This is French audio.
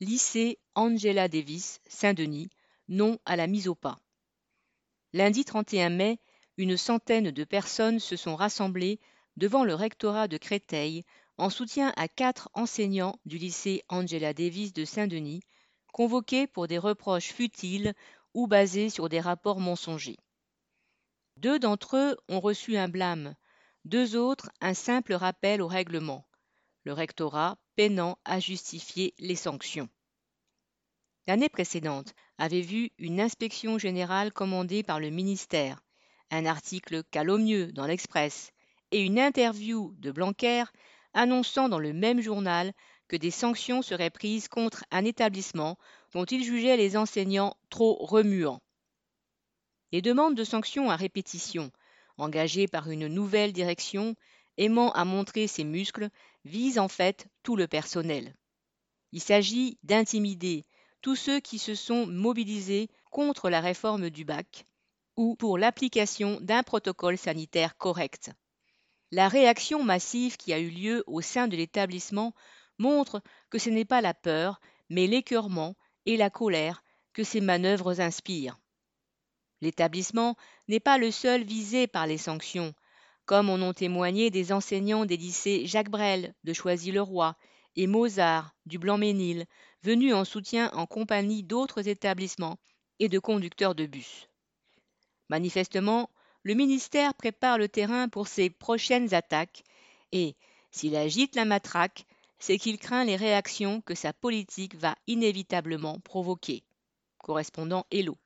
lycée Angela Davis, Saint-Denis, non à la mise au pas. Lundi 31 mai, une centaine de personnes se sont rassemblées devant le rectorat de Créteil en soutien à quatre enseignants du lycée Angela Davis de Saint-Denis, convoqués pour des reproches futiles ou basés sur des rapports mensongers. Deux d'entre eux ont reçu un blâme, deux autres un simple rappel au règlement, le rectorat peinant à justifier les sanctions. L'année précédente avait vu une inspection générale commandée par le ministère, un article calomnieux dans l'Express et une interview de Blanquer annonçant dans le même journal que des sanctions seraient prises contre un établissement dont il jugeait les enseignants trop remuants. Les demandes de sanctions à répétition, engagées par une nouvelle direction aimant à montrer ses muscles, visent en fait tout le personnel. Il s'agit d'intimider tous ceux qui se sont mobilisés contre la réforme du bac ou pour l'application d'un protocole sanitaire correct. La réaction massive qui a eu lieu au sein de l'établissement montre que ce n'est pas la peur, mais l'écœurement et la colère que ces manœuvres inspirent. L'établissement n'est pas le seul visé par les sanctions, comme en ont témoigné des enseignants des lycées Jacques Brel de Choisy-le-Roi et Mozart du Blanc-Ménil, venus en soutien en compagnie d'autres établissements et de conducteurs de bus. Manifestement, le ministère prépare le terrain pour ses prochaines attaques et, s'il agite la matraque, c'est qu'il craint les réactions que sa politique va inévitablement provoquer. Correspondant Hello.